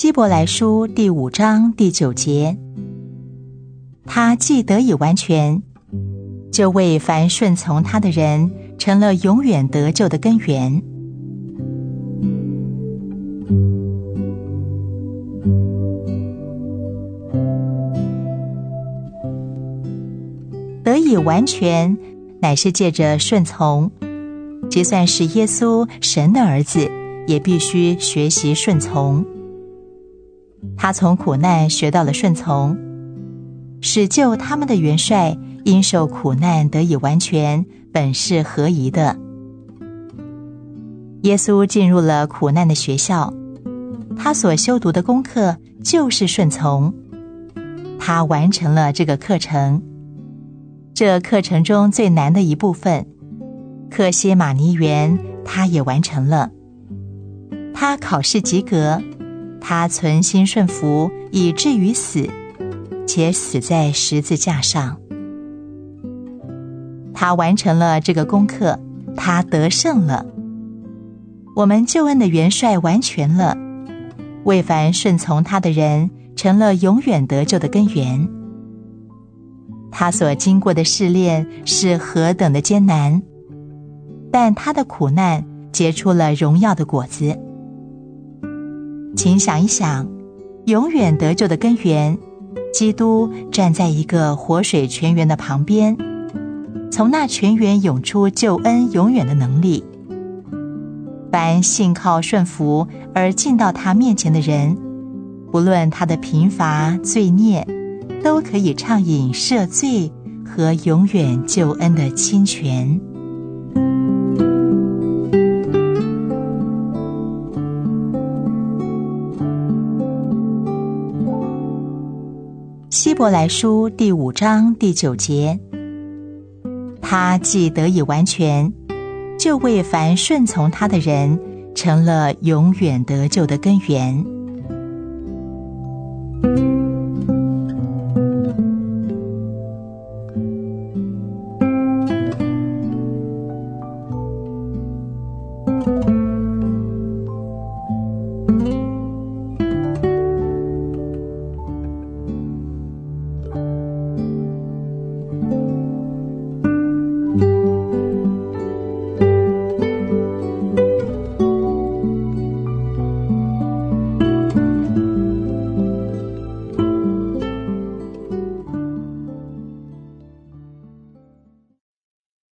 希伯来书第五章第九节，他既得以完全，就为凡顺从他的人成了永远得救的根源。得以完全，乃是借着顺从。即算是耶稣神的儿子，也必须学习顺从。他从苦难学到了顺从，使救他们的元帅因受苦难得以完全，本是合宜的。耶稣进入了苦难的学校，他所修读的功课就是顺从。他完成了这个课程。这课程中最难的一部分，克西马尼园，他也完成了。他考试及格，他存心顺服，以至于死，且死在十字架上。他完成了这个功课，他得胜了。我们救恩的元帅完全了，为凡顺从他的人成了永远得救的根源。他所经过的试炼是何等的艰难，但他的苦难结出了荣耀的果子。请想一想，永远得救的根源，基督站在一个活水泉源的旁边，从那泉源涌出救恩永远的能力。凡信靠顺服而进到他面前的人，不论他的贫乏罪孽，都可以畅饮赦罪和永远救恩的清泉。希伯来书第五章第九节。他既得以完全就为凡顺从他的人成了永远得救的根源。